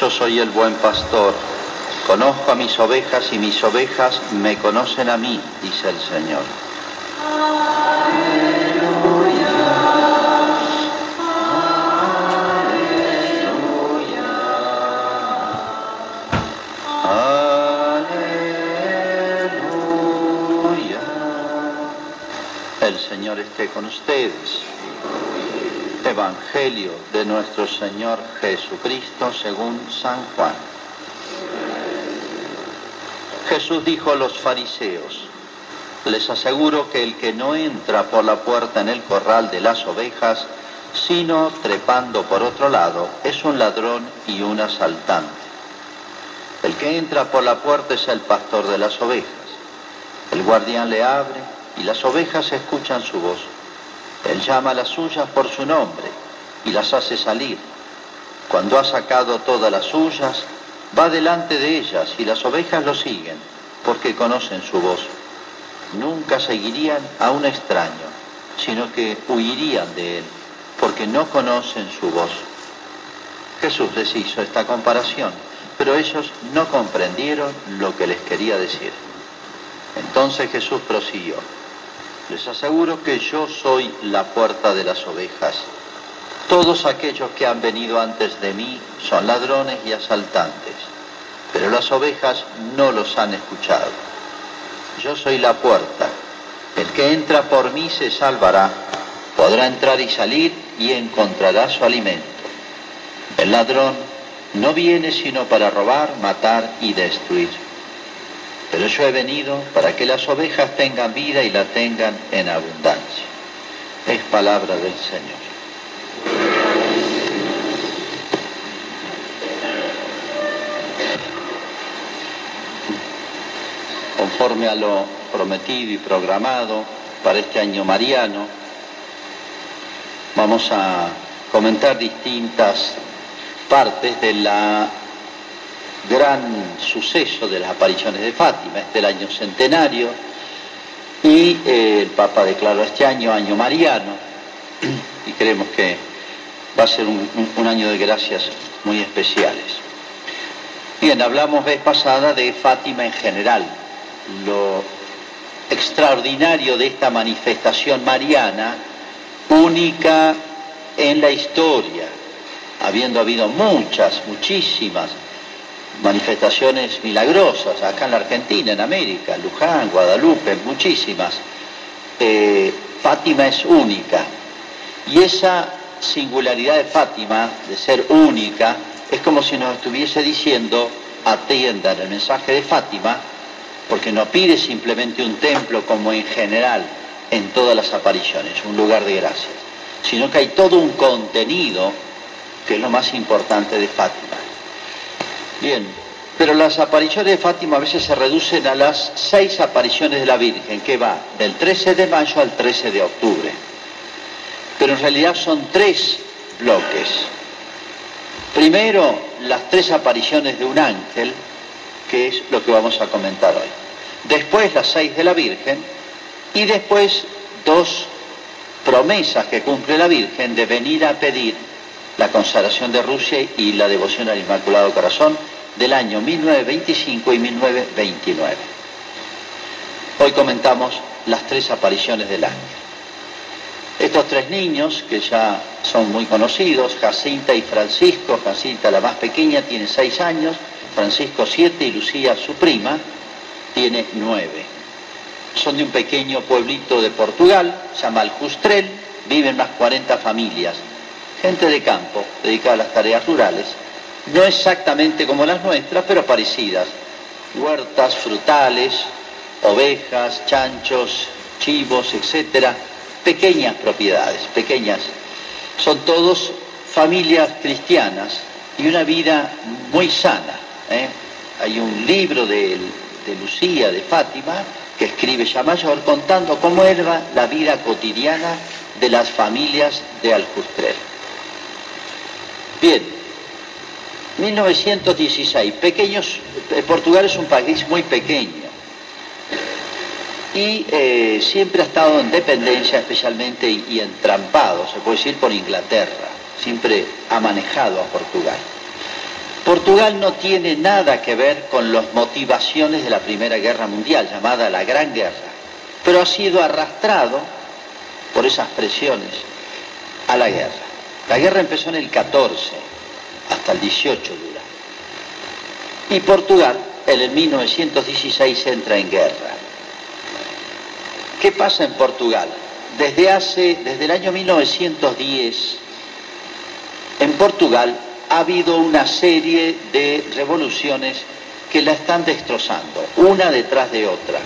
Yo soy el buen pastor. Conozco a mis ovejas y mis ovejas me conocen a mí, dice el Señor. Aleluya. El Señor esté con ustedes. Evangelio de nuestro Señor Jesucristo según San Juan. Jesús dijo a los fariseos, les aseguro que el que no entra por la puerta en el corral de las ovejas, sino trepando por otro lado, es un ladrón y un asaltante. El que entra por la puerta es el pastor de las ovejas. El guardián le abre y las ovejas escuchan su voz. Él llama a las suyas por su nombre y las hace salir. Cuando ha sacado todas las suyas, va delante de ellas y las ovejas lo siguen porque conocen su voz. Nunca seguirían a un extraño, sino que huirían de él porque no conocen su voz. Jesús les hizo esta comparación, pero ellos no comprendieron lo que les quería decir. Entonces Jesús prosiguió. Les aseguro que yo soy la puerta de las ovejas. Todos aquellos que han venido antes de mí son ladrones y asaltantes, pero las ovejas no los han escuchado. Yo soy la puerta. El que entra por mí se salvará, podrá entrar y salir y encontrará su alimento. El ladrón no viene sino para robar, matar y destruir. Pero yo he venido para que las ovejas tengan vida y la tengan en abundancia. Es palabra del Señor. Conforme a lo prometido y programado para este año mariano, vamos a comentar distintas partes de la gran suceso de las apariciones de Fátima, este el año centenario, y eh, el Papa declaró este año año mariano, y creemos que va a ser un, un año de gracias muy especiales. Bien, hablamos vez pasada de Fátima en general, lo extraordinario de esta manifestación mariana, única en la historia, habiendo habido muchas, muchísimas manifestaciones milagrosas acá en la Argentina, en América, Luján, Guadalupe, muchísimas. Eh, Fátima es única y esa singularidad de Fátima, de ser única, es como si nos estuviese diciendo, atiendan el mensaje de Fátima, porque no pide simplemente un templo como en general en todas las apariciones, un lugar de gracias, sino que hay todo un contenido que es lo más importante de Fátima. Bien, pero las apariciones de Fátima a veces se reducen a las seis apariciones de la Virgen, que va del 13 de mayo al 13 de octubre. Pero en realidad son tres bloques. Primero, las tres apariciones de un ángel, que es lo que vamos a comentar hoy. Después, las seis de la Virgen, y después dos promesas que cumple la Virgen de venir a pedir la consagración de Rusia y la devoción al Inmaculado Corazón del año 1925 y 1929. Hoy comentamos las tres apariciones del ángel. Estos tres niños, que ya son muy conocidos, Jacinta y Francisco, Jacinta la más pequeña tiene seis años, Francisco siete y Lucía su prima tiene nueve. Son de un pequeño pueblito de Portugal, se llama Aljustrel, viven unas 40 familias, gente de campo, dedicada a las tareas rurales, no exactamente como las nuestras, pero parecidas. Huertas, frutales, ovejas, chanchos, chivos, etcétera, pequeñas propiedades, pequeñas. Son todos familias cristianas y una vida muy sana. ¿eh? Hay un libro de, de Lucía, de Fátima, que escribe ya mayor, contando cómo era la vida cotidiana de las familias de Aljustrel. Bien, 1916, pequeños, eh, Portugal es un país muy pequeño. Y eh, siempre ha estado en dependencia especialmente y, y, entrampado, se puede decir, por Inglaterra, siempre ha manejado a Portugal. Portugal no tiene nada que ver con las motivaciones de la Primera Guerra Mundial, llamada la Gran Guerra, pero ha sido arrastrado por esas presiones a la guerra. La guerra empezó en el 14, hasta el 18 dura. Y Portugal en el 1916 entra en guerra. ¿Qué pasa en Portugal? Desde hace, desde el año 1910, en Portugal ha habido una serie de revoluciones que la están destrozando, una detrás de otra.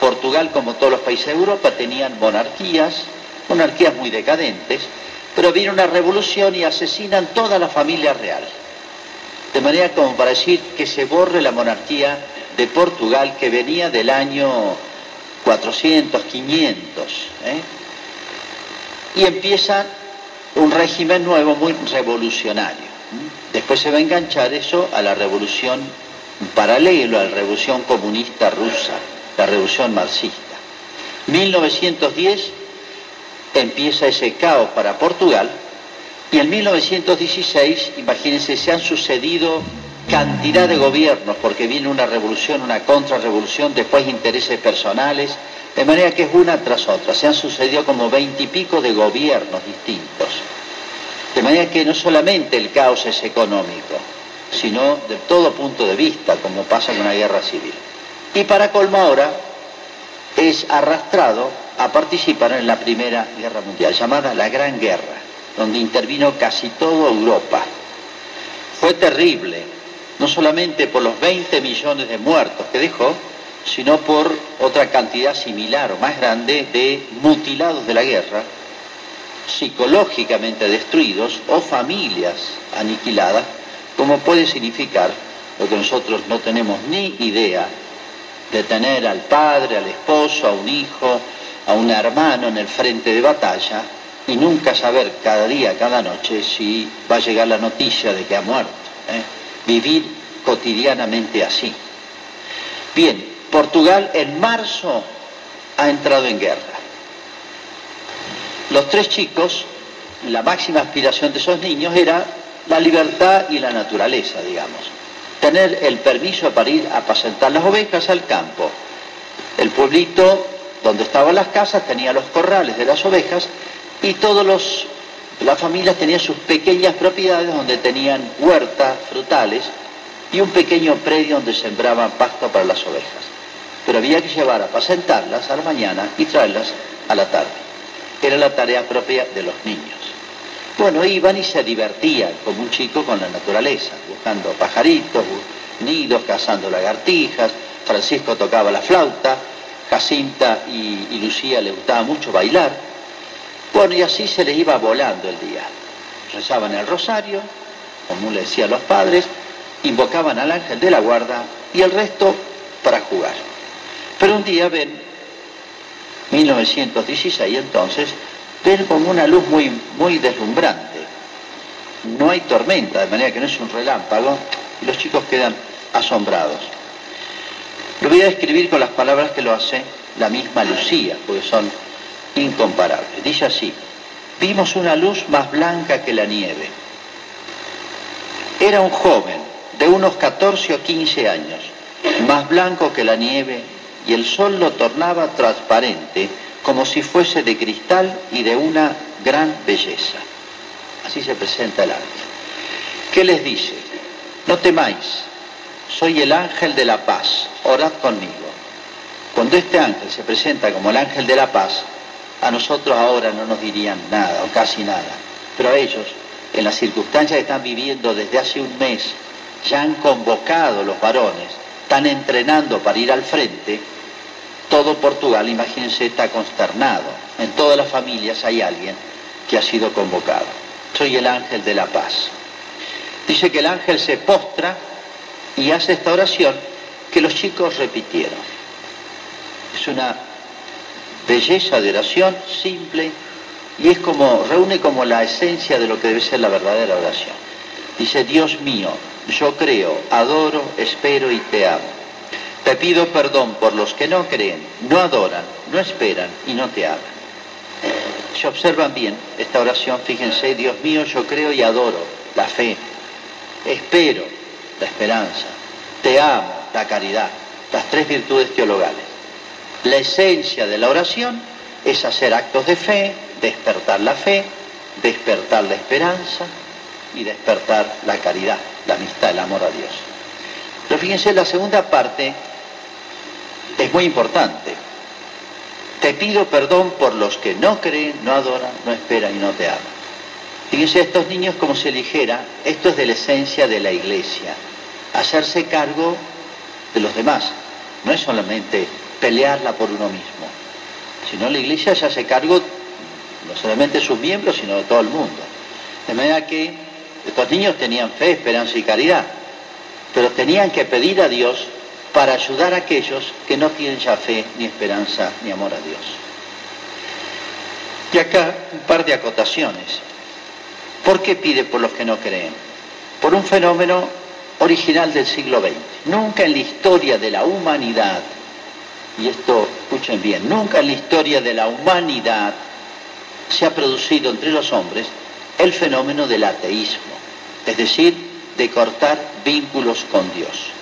Portugal, como todos los países de Europa, tenían monarquías, monarquías muy decadentes, pero viene una revolución y asesinan toda la familia real. De manera como para decir que se borre la monarquía de Portugal que venía del año 400, 500. ¿eh? Y empieza un régimen nuevo muy revolucionario. Después se va a enganchar eso a la revolución paralelo, a la revolución comunista rusa, la revolución marxista. 1910 empieza ese caos para Portugal y en 1916, imagínense, se han sucedido cantidad de gobiernos porque viene una revolución, una contrarrevolución, después intereses personales, de manera que es una tras otra. Se han sucedido como veintipico de gobiernos distintos. De manera que no solamente el caos es económico, sino de todo punto de vista, como pasa con una guerra civil. Y para colmo ahora es arrastrado a participar en la Primera Guerra Mundial, llamada la Gran Guerra, donde intervino casi toda Europa. Fue terrible, no solamente por los 20 millones de muertos que dejó, sino por otra cantidad similar o más grande de mutilados de la guerra, psicológicamente destruidos o familias aniquiladas, como puede significar lo que nosotros no tenemos ni idea de tener al padre, al esposo, a un hijo, a un hermano en el frente de batalla y nunca saber cada día, cada noche si va a llegar la noticia de que ha muerto. ¿eh? Vivir cotidianamente así. Bien, Portugal en marzo ha entrado en guerra. Los tres chicos, la máxima aspiración de esos niños era la libertad y la naturaleza, digamos. Tener el permiso para ir a apacentar las ovejas al campo. El pueblito donde estaban las casas tenía los corrales de las ovejas y todos los las familias tenían sus pequeñas propiedades donde tenían huertas frutales y un pequeño predio donde sembraban pasto para las ovejas. Pero había que llevar a apacentarlas a la mañana y traerlas a la tarde. Era la tarea propia de los niños. Bueno, iban y se divertían como un chico con la naturaleza, buscando pajaritos, nidos, cazando lagartijas. Francisco tocaba la flauta, Jacinta y, y Lucía le gustaba mucho bailar. Bueno, y así se les iba volando el día. Rezaban el rosario, como le decían los padres, invocaban al ángel de la guarda y el resto para jugar. Pero un día ven 1916 entonces, ven como una luz muy, muy deslumbrante. No hay tormenta, de manera que no es un relámpago, y los chicos quedan asombrados. Lo voy a describir con las palabras que lo hace la misma Lucía, porque son incomparables. Dice así, vimos una luz más blanca que la nieve. Era un joven de unos 14 o 15 años, más blanco que la nieve y el sol lo tornaba transparente como si fuese de cristal y de una gran belleza. Así se presenta el ángel. ¿Qué les dice? No temáis, soy el ángel de la paz, orad conmigo. Cuando este ángel se presenta como el ángel de la paz, a nosotros ahora no nos dirían nada o casi nada, pero a ellos, en las circunstancias que están viviendo desde hace un mes, ya han convocado los varones, están entrenando para ir al frente, todo Portugal, imagínense, está consternado. En todas las familias hay alguien que ha sido convocado. Soy el ángel de la paz. Dice que el ángel se postra y hace esta oración que los chicos repitieron. Es una belleza de oración simple y es como, reúne como la esencia de lo que debe ser la verdadera oración. Dice, Dios mío, yo creo, adoro, espero y te amo. Te pido perdón por los que no creen, no adoran, no esperan y no te aman. Si observan bien esta oración, fíjense, Dios mío, yo creo y adoro la fe. Espero, la esperanza, te amo, la caridad, las tres virtudes teologales. La esencia de la oración es hacer actos de fe, despertar la fe, despertar la esperanza y despertar la caridad, la amistad, el amor a Dios. Pero fíjense, la segunda parte es muy importante. Te pido perdón por los que no creen, no adoran, no esperan y no te aman. Fíjense, estos niños como se ligera, esto es de la esencia de la iglesia, hacerse cargo de los demás, no es solamente pelearla por uno mismo, sino la iglesia se hace cargo no solamente de sus miembros, sino de todo el mundo. De manera que estos niños tenían fe, esperanza y caridad, pero tenían que pedir a Dios para ayudar a aquellos que no tienen ya fe, ni esperanza, ni amor a Dios. Y acá un par de acotaciones. ¿Por qué pide por los que no creen? Por un fenómeno original del siglo XX. Nunca en la historia de la humanidad, y esto escuchen bien, nunca en la historia de la humanidad se ha producido entre los hombres el fenómeno del ateísmo, es decir, de cortar vínculos con Dios.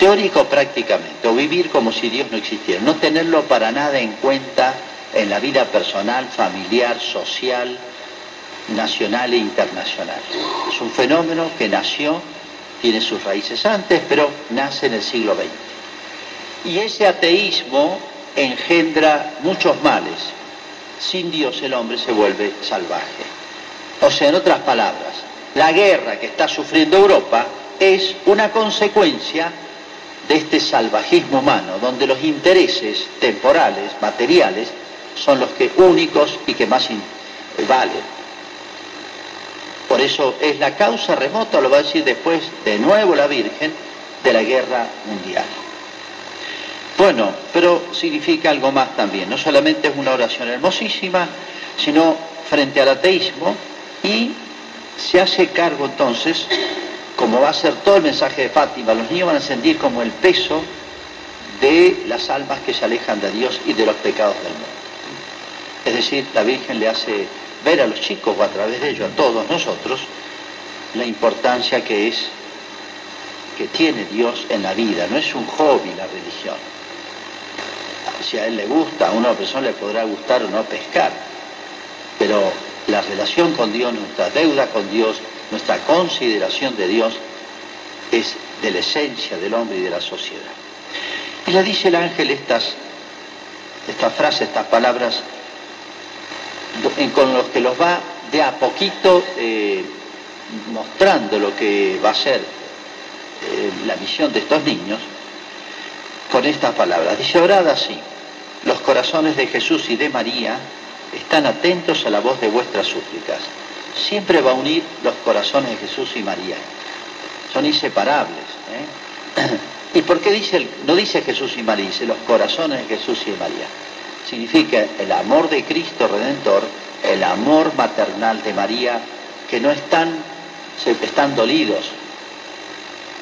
Teórico prácticamente, o vivir como si Dios no existiera, no tenerlo para nada en cuenta en la vida personal, familiar, social, nacional e internacional. Es un fenómeno que nació, tiene sus raíces antes, pero nace en el siglo XX. Y ese ateísmo engendra muchos males. Sin Dios el hombre se vuelve salvaje. O sea, en otras palabras, la guerra que está sufriendo Europa es una consecuencia de este salvajismo humano, donde los intereses temporales, materiales, son los que únicos y que más valen. Por eso es la causa remota, lo va a decir después de nuevo la Virgen, de la guerra mundial. Bueno, pero significa algo más también. No solamente es una oración hermosísima, sino frente al ateísmo y se hace cargo entonces, como va a ser todo el mensaje de Fátima, los niños van a sentir como el peso de las almas que se alejan de Dios y de los pecados del mundo. Es decir, la Virgen le hace ver a los chicos o a través de ellos, a todos nosotros, la importancia que es, que tiene Dios en la vida. No es un hobby la religión. Si a él le gusta, a una persona le podrá gustar o no pescar, pero la relación con Dios, nuestra deuda con Dios, nuestra consideración de Dios, es de la esencia del hombre y de la sociedad. Y le dice el ángel estas, estas frases, estas palabras con los que los va de a poquito eh, mostrando lo que va a ser eh, la misión de estos niños, con estas palabras. Dice, orad así, los corazones de Jesús y de María están atentos a la voz de vuestras súplicas. Siempre va a unir los corazones de Jesús y María. Son inseparables. ¿eh? ¿Y por qué dice, no dice Jesús y María, dice los corazones de Jesús y María? significa el amor de Cristo Redentor, el amor maternal de María, que no están, están dolidos,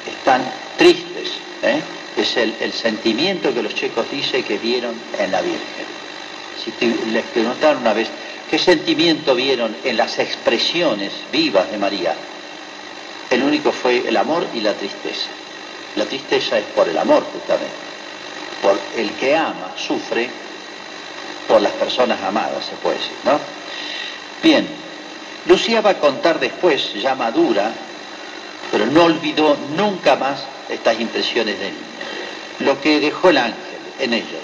están tristes. ¿eh? Es el, sentimiento que los chicos dicen que vieron en la Virgen. Si les preguntaron una vez, ¿qué sentimiento vieron en las expresiones vivas de María? El único fue el amor y la tristeza. La tristeza es por el amor, justamente. Por el que ama, sufre por las personas amadas, se puede decir, ¿no? Bien, Lucía va a contar después, ya madura, pero no olvidó nunca más estas impresiones de niña. Lo que dejó el ángel en ellos,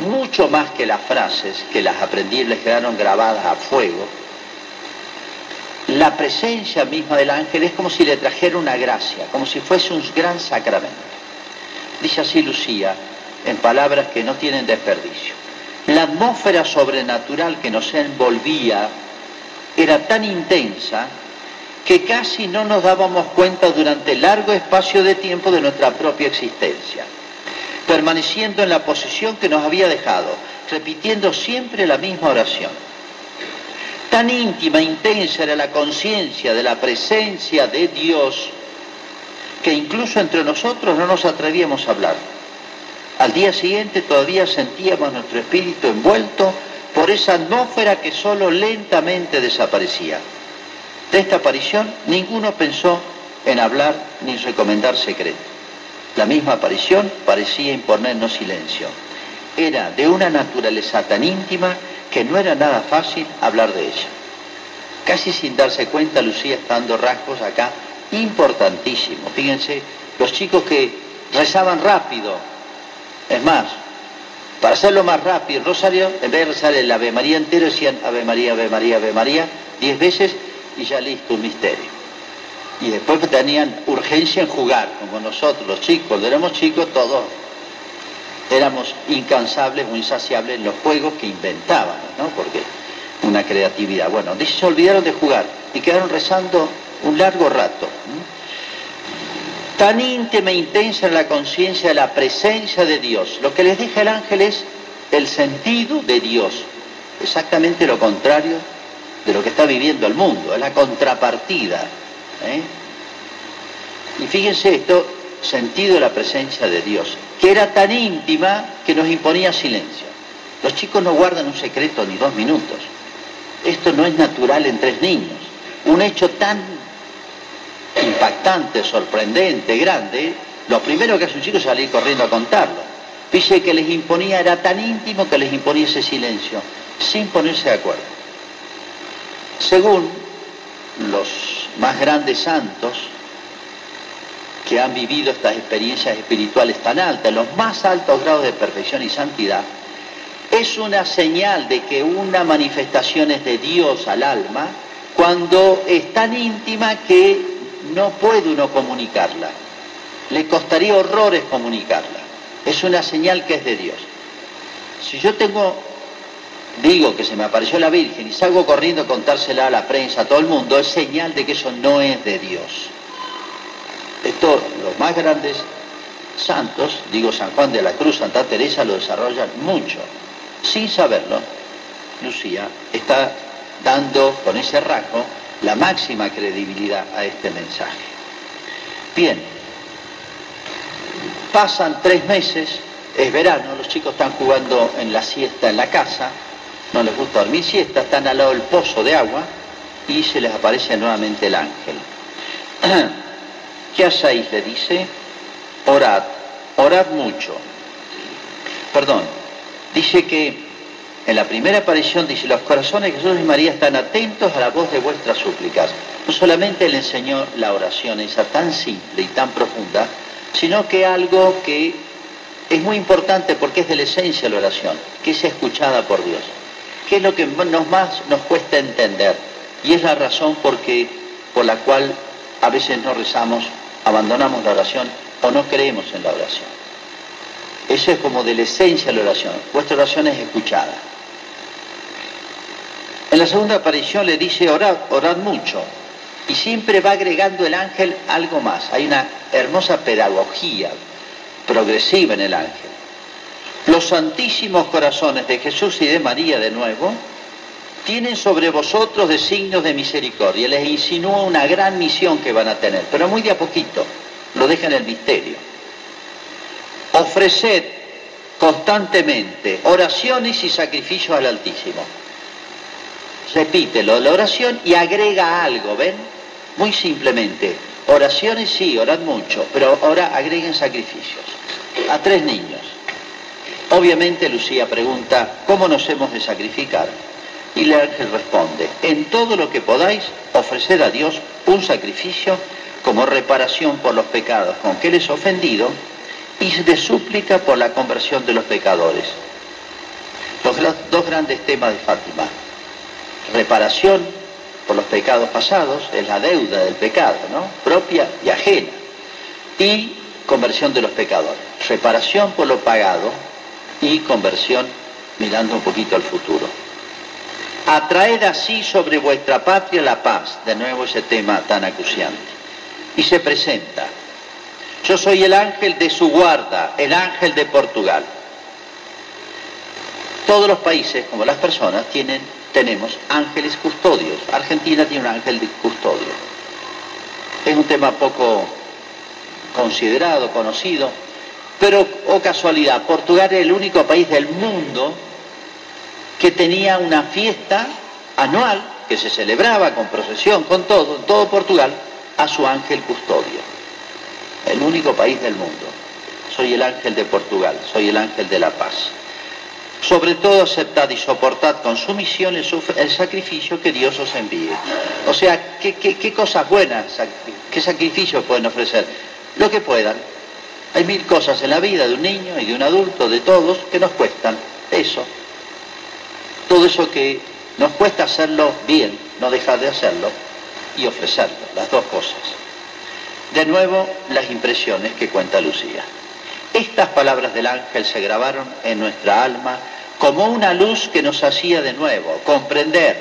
mucho más que las frases que las aprendí les quedaron grabadas a fuego, la presencia misma del ángel es como si le trajera una gracia, como si fuese un gran sacramento. Dice así Lucía, en palabras que no tienen desperdicio. La atmósfera sobrenatural que nos envolvía era tan intensa que casi no nos dábamos cuenta durante largo espacio de tiempo de nuestra propia existencia, permaneciendo en la posición que nos había dejado, repitiendo siempre la misma oración. Tan íntima, intensa era la conciencia de la presencia de Dios que incluso entre nosotros no nos atrevíamos a hablar. Al día siguiente todavía sentíamos nuestro espíritu envuelto por esa atmósfera que solo lentamente desaparecía. De esta aparición ninguno pensó en hablar ni recomendar secreto. La misma aparición parecía imponernos silencio. Era de una naturaleza tan íntima que no era nada fácil hablar de ella. Casi sin darse cuenta, Lucía está dando rasgos acá importantísimos. Fíjense, los chicos que rezaban rápido, es más, para hacerlo más rápido, rosario, en vez de rezar el Ave María entero, decían Ave María, Ave María, Ave María, diez veces y ya listo, un misterio. Y después tenían urgencia en jugar, como nosotros, los chicos, cuando éramos chicos, todos éramos incansables o insaciables en los juegos que inventábamos, ¿no? Porque una creatividad. Bueno, se olvidaron de jugar y quedaron rezando un largo rato. Tan íntima e intensa en la conciencia de la presencia de Dios. Lo que les deja el ángel es el sentido de Dios. Exactamente lo contrario de lo que está viviendo el mundo, es la contrapartida. ¿Eh? Y fíjense esto, sentido de la presencia de Dios, que era tan íntima que nos imponía silencio. Los chicos no guardan un secreto ni dos minutos. Esto no es natural en tres niños. Un hecho tan impactante, sorprendente, grande, lo primero que hace un chico es salir corriendo a contarlo. Dice que les imponía, era tan íntimo que les imponía ese silencio, sin ponerse de acuerdo. Según los más grandes santos que han vivido estas experiencias espirituales tan altas, los más altos grados de perfección y santidad, es una señal de que una manifestación es de Dios al alma cuando es tan íntima que no puede uno comunicarla. Le costaría horrores comunicarla. Es una señal que es de Dios. Si yo tengo, digo que se me apareció la Virgen y salgo corriendo a contársela a la prensa, a todo el mundo, es señal de que eso no es de Dios. Esto, los más grandes santos, digo San Juan de la Cruz, Santa Teresa, lo desarrollan mucho sin saberlo, Lucía está dando con ese rasgo la máxima credibilidad a este mensaje. Bien, pasan tres meses, es verano, los chicos están jugando en la siesta en la casa, no les gusta dormir siesta, están al lado del pozo de agua y se les aparece nuevamente el ángel. ¿Qué hacéis? le dice, orad, orad mucho. Perdón, dice que en la primera aparición dice, los corazones de Jesús y María están atentos a la voz de vuestras súplicas. No solamente le enseñó la oración, esa tan simple y tan profunda, sino que algo que es muy importante porque es de la esencia de la oración, que es escuchada por Dios, que es lo que nos más nos cuesta entender y es la razón por la cual a veces no rezamos, abandonamos la oración o no creemos en la oración. Eso es como de la esencia de la oración. Vuestra oración es escuchada. En la segunda aparición le dice orad, orad mucho. Y siempre va agregando el ángel algo más. Hay una hermosa pedagogía progresiva en el ángel. Los santísimos corazones de Jesús y de María de nuevo tienen sobre vosotros designios de misericordia. Les insinúa una gran misión que van a tener, pero muy de a poquito. Lo deja en el misterio ofreced constantemente oraciones y sacrificios al Altísimo. Repítelo, la oración y agrega algo, ¿ven? Muy simplemente, oraciones sí, orad mucho, pero ahora agreguen sacrificios. A tres niños. Obviamente Lucía pregunta, ¿cómo nos hemos de sacrificar? Y el ángel responde, en todo lo que podáis, ofrecer a Dios un sacrificio como reparación por los pecados con que Él es ofendido y de súplica por la conversión de los pecadores. Los dos grandes temas de Fátima. Reparación por los pecados pasados, es la deuda del pecado, ¿no? Propia y ajena. Y conversión de los pecadores. Reparación por lo pagado y conversión mirando un poquito al futuro. Atraed así sobre vuestra patria la paz, de nuevo ese tema tan acuciante. Y se presenta yo soy el ángel de su guarda, el ángel de Portugal. Todos los países, como las personas, tienen, tenemos ángeles custodios. Argentina tiene un ángel de custodio. Es un tema poco considerado, conocido, pero, o oh casualidad, Portugal es el único país del mundo que tenía una fiesta anual que se celebraba con procesión, con todo, todo Portugal, a su ángel custodio. El único país del mundo. Soy el ángel de Portugal, soy el ángel de la paz. Sobre todo aceptad y soportad con sumisión el, el sacrificio que Dios os envíe. O sea, ¿qué, qué cosas buenas, qué sacrificios pueden ofrecer? Lo que puedan. Hay mil cosas en la vida de un niño y de un adulto, de todos, que nos cuestan. Eso. Todo eso que nos cuesta hacerlo bien, no dejar de hacerlo y ofrecerlo, las dos cosas. De nuevo, las impresiones que cuenta Lucía. Estas palabras del ángel se grabaron en nuestra alma como una luz que nos hacía de nuevo comprender,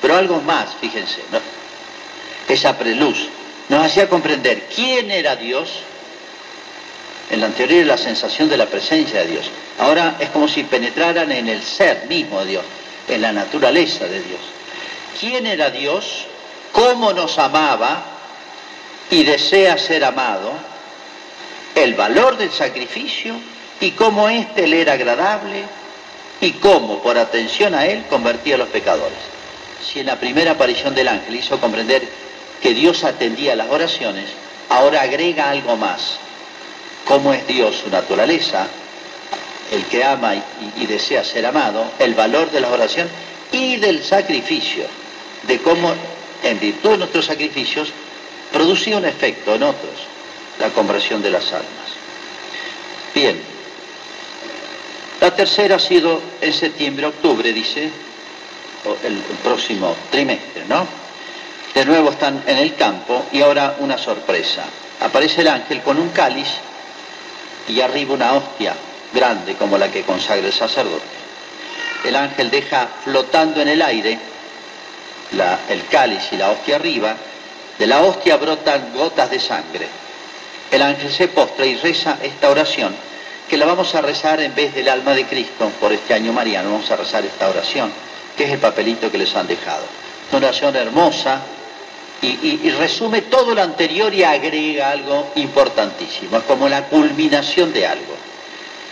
pero algo más, fíjense, esa preluz nos hacía comprender quién era Dios. En la anterior la sensación de la presencia de Dios. Ahora es como si penetraran en el ser mismo de Dios, en la naturaleza de Dios. ¿Quién era Dios? ¿Cómo nos amaba y desea ser amado? El valor del sacrificio y cómo éste le era agradable y cómo, por atención a él, convertía a los pecadores. Si en la primera aparición del ángel hizo comprender que Dios atendía las oraciones, ahora agrega algo más. ¿Cómo es Dios, su naturaleza? El que ama y, desea ser amado, el valor de la oración y del sacrificio, de cómo en virtud de nuestros sacrificios producía un efecto en otros, la conversión de las almas. Bien, la tercera ha sido en septiembre-octubre, dice, el, próximo trimestre, ¿no? De nuevo están en el campo y ahora una sorpresa. Aparece el ángel con un cáliz y arriba una hostia grande como la que consagra el sacerdote. El ángel deja flotando en el aire el cáliz y la hostia arriba. De la hostia brotan gotas de sangre. El ángel se postra y reza esta oración que la vamos a rezar en vez del alma de Cristo por este año mariano, vamos a rezar esta oración, que es el papelito que les han dejado. Una oración hermosa y, resume todo lo anterior y agrega algo importantísimo, es como la culminación de algo.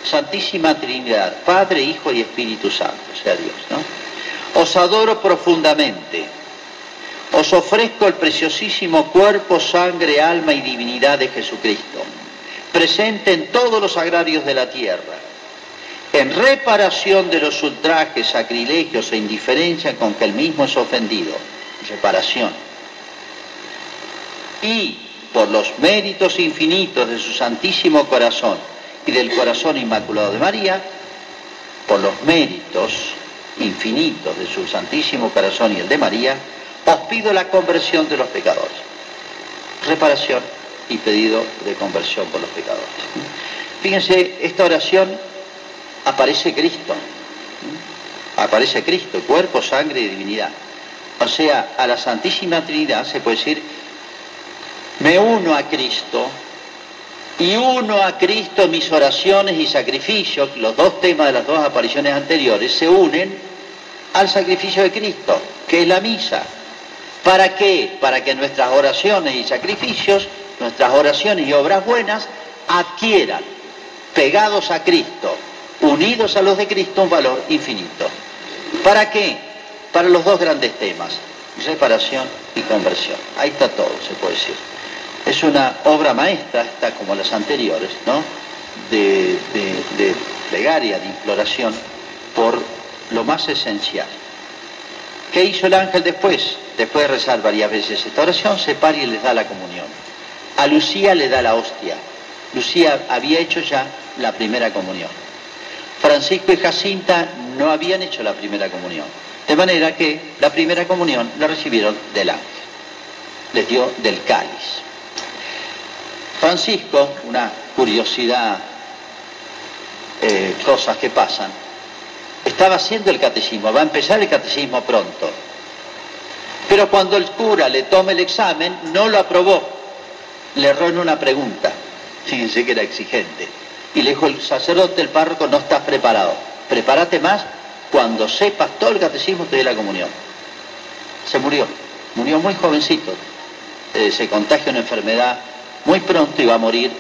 Santísima Trinidad, Padre, Hijo y Espíritu Santo, sea Dios, ¿no? Os adoro profundamente, os ofrezco el preciosísimo cuerpo, sangre, alma y divinidad de Jesucristo presente en todos los agrarios de la tierra, en reparación de los ultrajes, sacrilegios e indiferencia con que el mismo es ofendido, reparación. Y por los méritos infinitos de su santísimo corazón y del corazón inmaculado de María, por los méritos infinitos de su santísimo corazón y el de María, os pido la conversión de los pecadores. Reparación y pedido de conversión por los pecadores. Fíjense, esta oración aparece Cristo, aparece Cristo, cuerpo, sangre y divinidad. O sea, a la Santísima Trinidad se puede decir, me uno a Cristo y uno a Cristo mis oraciones y sacrificios, los dos temas de las dos apariciones anteriores, se unen al sacrificio de Cristo, que es la misa. ¿Para qué? Para que nuestras oraciones y sacrificios nuestras oraciones y obras buenas adquieran, pegados a Cristo, unidos a los de Cristo, un valor infinito. ¿Para qué? Para los dos grandes temas, reparación y conversión. Ahí está todo, se puede decir. Es una obra maestra, está como las anteriores, ¿no? De, de plegaria, de imploración, por lo más esencial. ¿Qué hizo el ángel después? Después de rezar varias veces esta oración, se para y les da la comunión. A Lucía le da la hostia. Lucía había hecho ya la primera comunión. Francisco y Jacinta no habían hecho la primera comunión. De manera que la primera comunión la recibieron del ángel. Les dio del cáliz. Francisco, una curiosidad, eh, cosas que pasan, estaba haciendo el catecismo, va a empezar el catecismo pronto. Pero cuando el cura le toma el examen, no lo aprobó. Le erró en una pregunta, fíjense que era exigente, y le dijo el sacerdote, el párroco, no estás preparado, prepárate más, cuando sepas todo el catecismo te dé la comunión. Se murió, murió muy jovencito, eh, se contagia una enfermedad muy pronto va a morir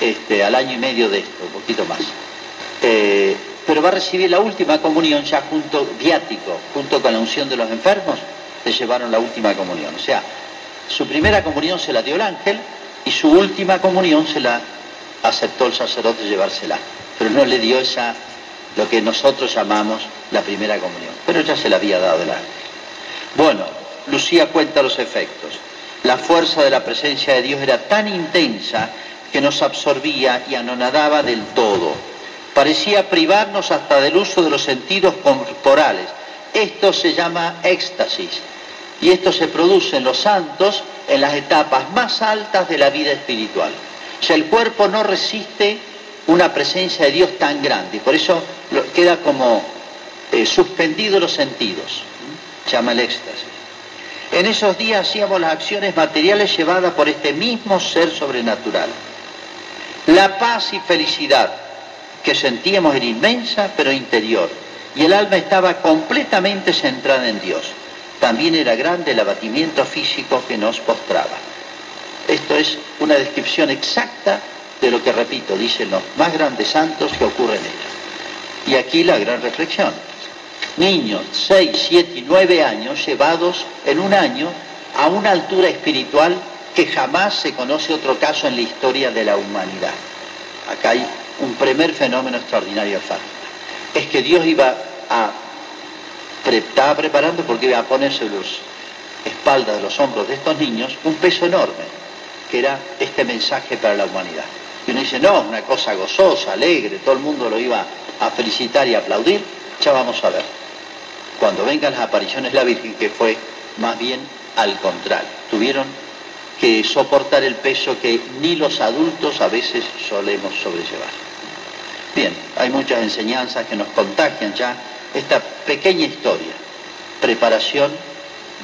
este, al año y medio de esto, un poquito más. Eh, pero va a recibir la última comunión ya junto, viático, junto con la unción de los enfermos, le llevaron la última comunión. O sea, Su primera comunión se la dio el ángel y su última comunión se la aceptó el sacerdote llevársela. Pero no le dio esa, lo que nosotros llamamos la primera comunión. Pero ya se la había dado el ángel. Bueno, Lucía cuenta los efectos. La fuerza de la presencia de Dios era tan intensa que nos absorbía y anonadaba del todo. Parecía privarnos hasta del uso de los sentidos corporales. Esto se llama éxtasis y esto se produce en los santos en las etapas más altas de la vida espiritual. O sea, el cuerpo no resiste una presencia de Dios tan grande, por eso queda como eh, suspendido los sentidos, se llama el éxtasis. En esos días hacíamos las acciones materiales llevadas por este mismo ser sobrenatural. La paz y felicidad que sentíamos era inmensa pero interior, y el alma estaba completamente centrada en Dios. También era grande el abatimiento físico que nos postraba. Esto es una descripción exacta de lo que, repito, dicen los más grandes santos que ocurre en ellos. Y aquí la gran reflexión. Niños, 6, 7 y 9 años llevados en un año a una altura espiritual que jamás se conoce otro caso en la historia de la humanidad. Acá hay un primer fenómeno extraordinario Es que Dios iba a estaba preparando porque iba a poner sobre las espaldas de los hombros de estos niños un peso enorme, que era este mensaje para la humanidad. Y uno dice, no, una cosa gozosa, alegre, todo el mundo lo iba a felicitar y aplaudir, ya vamos a ver. Cuando vengan las apariciones de la Virgen, que fue más bien al contrario, tuvieron que soportar el peso que ni los adultos a veces solemos sobrellevar. Bien, hay muchas enseñanzas que nos contagian ya esta pequeña historia, preparación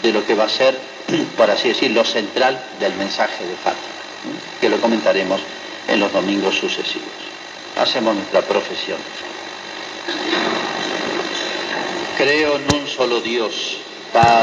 de lo que va a ser, por así decirlo, central del mensaje de Fátima, que lo comentaremos en los domingos sucesivos. Hacemos nuestra profesión. Creo en un solo Dios, Padre.